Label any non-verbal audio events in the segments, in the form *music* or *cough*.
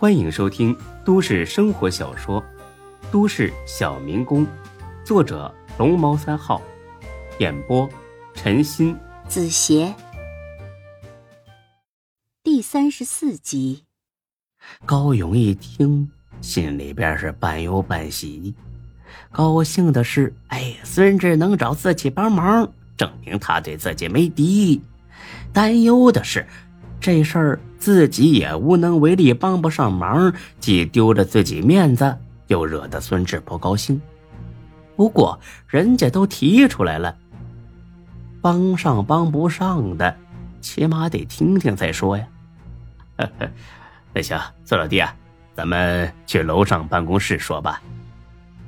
欢迎收听都市生活小说《都市小民工》，作者龙猫三号，演播陈鑫、子邪，第三十四集。高勇一听，心里边是半忧半喜。高兴的是，哎，孙志能找自己帮忙，证明他对自己没敌意；担忧的是，这事儿自己也无能为力，帮不上忙，既丢了自己面子，又惹得孙志不高兴。不过人家都提出来了，帮上帮不上的，起码得听听再说呀。*laughs* 那行，孙老弟啊，咱们去楼上办公室说吧。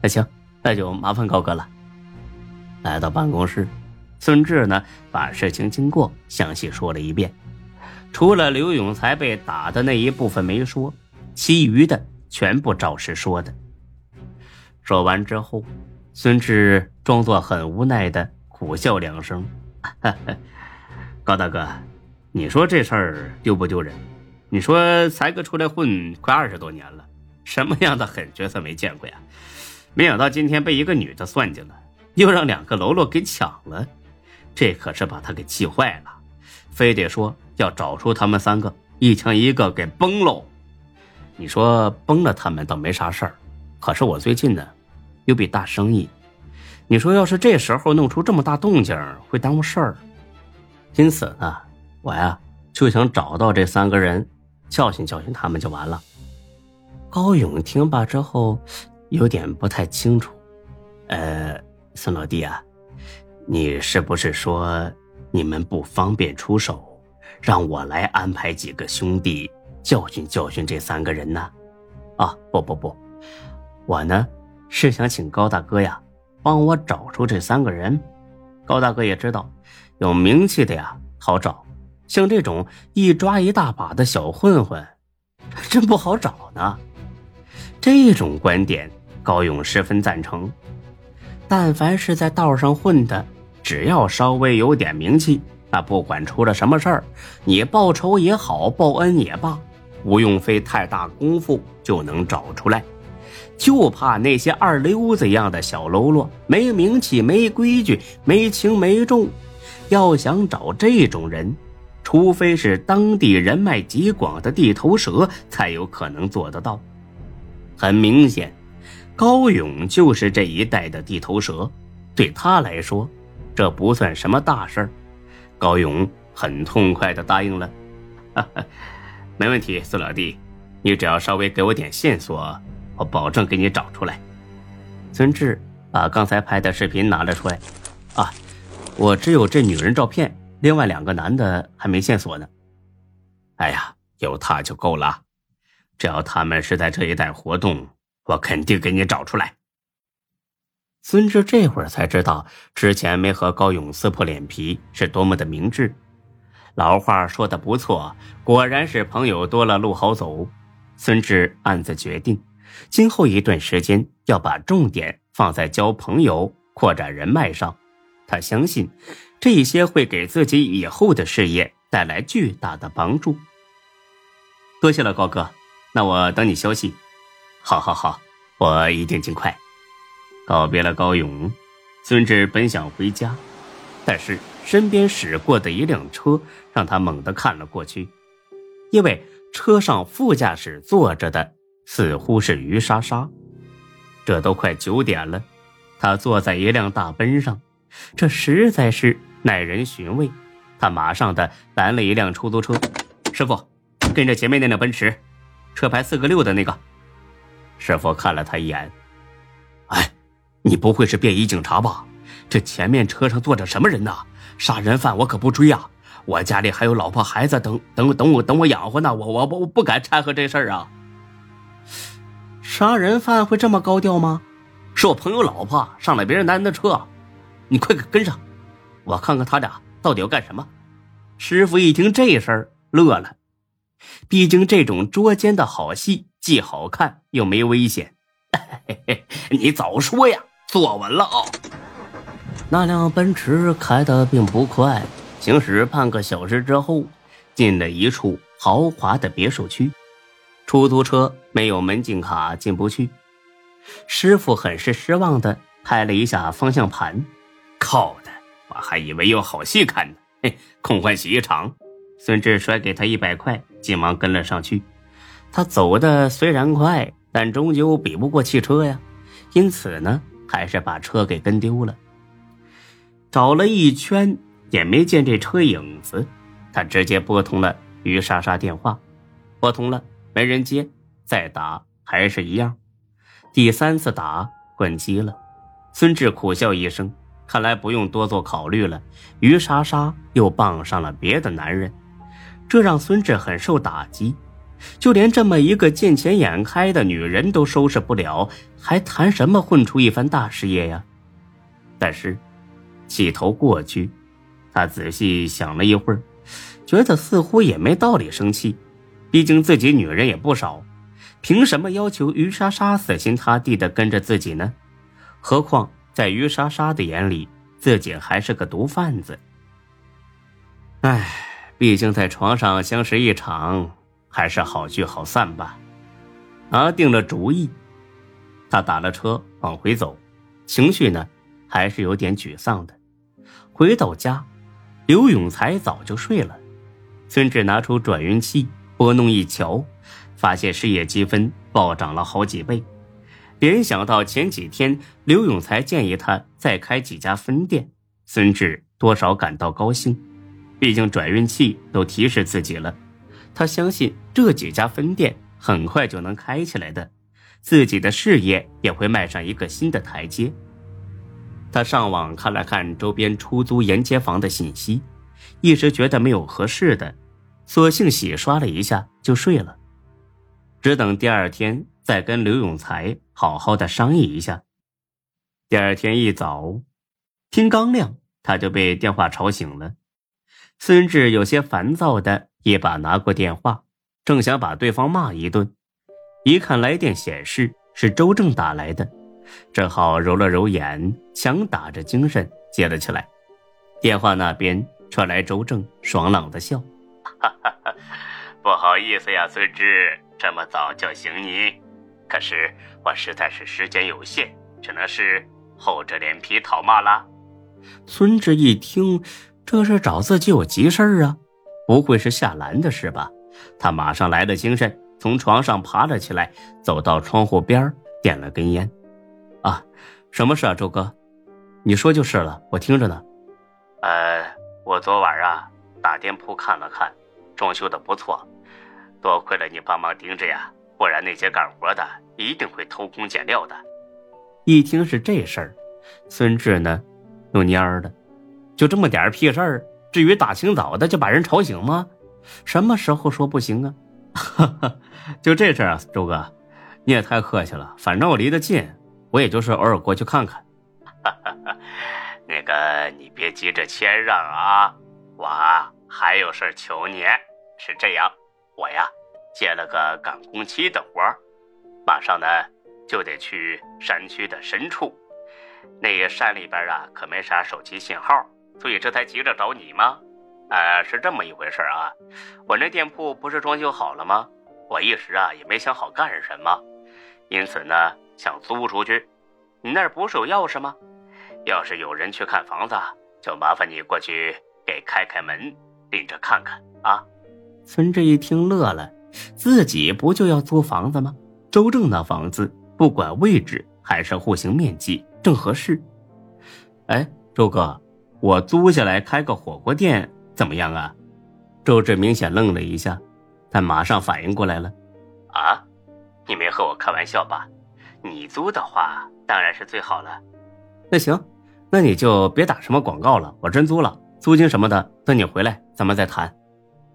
那行。那就麻烦高哥了。来到办公室，孙志呢把事情经过详细说了一遍，除了刘永才被打的那一部分没说，其余的全部照实说的。说完之后，孙志装作很无奈的苦笑两声：“ *laughs* 高大哥，你说这事儿丢不丢人？你说才哥出来混快二十多年了，什么样的狠角色没见过呀？”没想到今天被一个女的算计了，又让两个喽啰给抢了，这可是把他给气坏了，非得说要找出他们三个，一枪一个给崩喽。你说崩了他们倒没啥事儿，可是我最近呢，有笔大生意，你说要是这时候弄出这么大动静，会耽误事儿。因此呢，我呀就想找到这三个人，教训教训他们就完了。高勇听罢之后。有点不太清楚，呃，孙老弟啊，你是不是说你们不方便出手，让我来安排几个兄弟教训教训这三个人呢？啊，不不不，我呢是想请高大哥呀，帮我找出这三个人。高大哥也知道，有名气的呀好找，像这种一抓一大把的小混混，*laughs* 真不好找呢。这种观点。高勇十分赞成，但凡是在道上混的，只要稍微有点名气，那不管出了什么事儿，你报仇也好，报恩也罢，不用费太大功夫就能找出来。就怕那些二流子一样的小喽啰，没名气、没规矩、没轻没重。要想找这种人，除非是当地人脉极广的地头蛇，才有可能做得到。很明显。高勇就是这一带的地头蛇，对他来说，这不算什么大事儿。高勇很痛快的答应了：“ *laughs* 没问题，孙老弟，你只要稍微给我点线索，我保证给你找出来。”孙志把刚才拍的视频拿了出来：“啊，我只有这女人照片，另外两个男的还没线索呢。哎呀，有他就够了，只要他们是在这一带活动。”我肯定给你找出来。孙志这会儿才知道，之前没和高勇撕破脸皮是多么的明智。老话说的不错，果然是朋友多了路好走。孙志暗自决定，今后一段时间要把重点放在交朋友、扩展人脉上。他相信，这一些会给自己以后的事业带来巨大的帮助。多谢了，高哥，那我等你消息。好，好，好，我一定尽快。告别了高勇，孙志本想回家，但是身边驶过的一辆车让他猛地看了过去，因为车上副驾驶坐着的似乎是于莎莎。这都快九点了，他坐在一辆大奔上，这实在是耐人寻味。他马上的拦了一辆出租车，师傅，跟着前面那辆奔驰，车牌四个六的那个。师傅看了他一眼，你不会是便衣警察吧？这前面车上坐着什么人呢？杀人犯我可不追啊！我家里还有老婆孩子等等等我等我养活呢，我我我不敢掺和这事儿啊！杀人犯会这么高调吗？是我朋友老婆上了别人男人的车，你快给跟上，我看看他俩到底要干什么。师傅一听这事儿乐了，毕竟这种捉奸的好戏。既好看又没危险，*laughs* 你早说呀！坐稳了啊！那辆奔驰开的并不快，行驶半个小时之后，进了一处豪华的别墅区。出租车没有门禁卡进不去。师傅很是失望的拍了一下方向盘，靠的，我还以为有好戏看呢。嘿，空欢喜一场。孙志甩给他一百块，急忙跟了上去。他走的虽然快，但终究比不过汽车呀，因此呢，还是把车给跟丢了。找了一圈也没见这车影子，他直接拨通了于莎莎电话，拨通了没人接，再打还是一样，第三次打关机了。孙志苦笑一声，看来不用多做考虑了，于莎莎又傍上了别的男人，这让孙志很受打击。就连这么一个见钱眼开的女人都收拾不了，还谈什么混出一番大事业呀？但是，气头过去，他仔细想了一会儿，觉得似乎也没道理生气。毕竟自己女人也不少，凭什么要求于莎莎死心塌地的跟着自己呢？何况在于莎莎的眼里，自己还是个毒贩子。唉，毕竟在床上相识一场。还是好聚好散吧。拿定了主意，他打了车往回走，情绪呢还是有点沮丧的。回到家，刘永才早就睡了。孙志拿出转运器拨弄一瞧，发现事业积分暴涨了好几倍。联想到前几天刘永才建议他再开几家分店，孙志多少感到高兴。毕竟转运器都提示自己了。他相信这几家分店很快就能开起来的，自己的事业也会迈上一个新的台阶。他上网看了看周边出租沿街房的信息，一时觉得没有合适的，索性洗刷了一下就睡了，只等第二天再跟刘永才好好的商议一下。第二天一早，天刚亮，他就被电话吵醒了。孙志有些烦躁的。一把拿过电话，正想把对方骂一顿，一看来电显示是周正打来的，正好揉了揉眼，强打着精神接了起来。电话那边传来周正爽朗的笑：“哈哈哈，不好意思呀，孙志，这么早叫醒你，可是我实在是时间有限，只能是厚着脸皮讨骂啦。”孙志一听，这是找自己有急事儿啊。不会是夏兰的事吧？他马上来了精神，从床上爬了起来，走到窗户边点了根烟。啊，什么事啊，周哥？你说就是了，我听着呢。呃，我昨晚啊，打店铺看了看，装修的不错，多亏了你帮忙盯着呀，不然那些干活的一定会偷工减料的。一听是这事儿，孙志呢，又蔫儿了，就这么点屁事儿。至于大清早的就把人吵醒吗？什么时候说不行啊？哈哈，就这事儿啊，周哥，你也太客气了。反正我离得近，我也就是偶尔过去看看。哈哈，那个你别急着谦让啊，我还有事求你。是这样，我呀接了个赶工期的活马上呢就得去山区的深处，那个山里边啊可没啥手机信号。所以这才急着找你吗？呃，是这么一回事啊。我那店铺不是装修好了吗？我一时啊也没想好干什么，因此呢想租出去。你那儿不是有钥匙吗？要是有人去看房子，就麻烦你过去给开开门，领着看看啊。孙志一听乐了，自己不就要租房子吗？周正那房子不管位置还是户型面积正合适。哎，周哥。我租下来开个火锅店怎么样啊？周志明显愣了一下，但马上反应过来了。啊，你没和我开玩笑吧？你租的话当然是最好了。那行，那你就别打什么广告了，我真租了，租金什么的等你回来咱们再谈。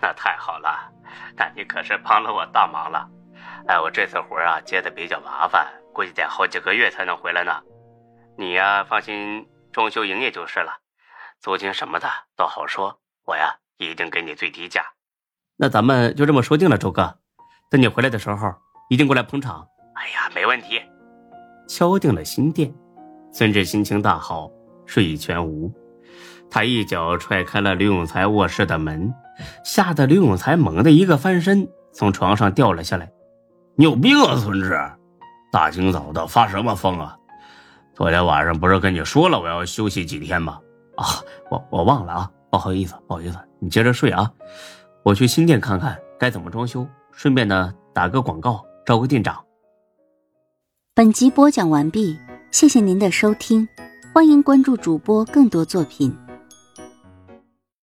那太好了，那你可是帮了我大忙了。哎，我这次活啊接的比较麻烦，估计得好几个月才能回来呢。你呀放心装修营业就是了。租金什么的都好说，我呀一定给你最低价。那咱们就这么说定了，周哥。等你回来的时候，一定过来捧场。哎呀，没问题。敲定了新店，孙志心情大好，睡意全无。他一脚踹开了刘永才卧室的门，吓得刘永才猛地一个翻身，从床上掉了下来，你有病啊，孙志！大清早的发什么疯啊？昨天晚上不是跟你说了我要休息几天吗？啊，我我忘了啊，不好意思，不好意思，你接着睡啊。我去新店看看该怎么装修，顺便呢打个广告，招个店长。本集播讲完毕，谢谢您的收听，欢迎关注主播更多作品。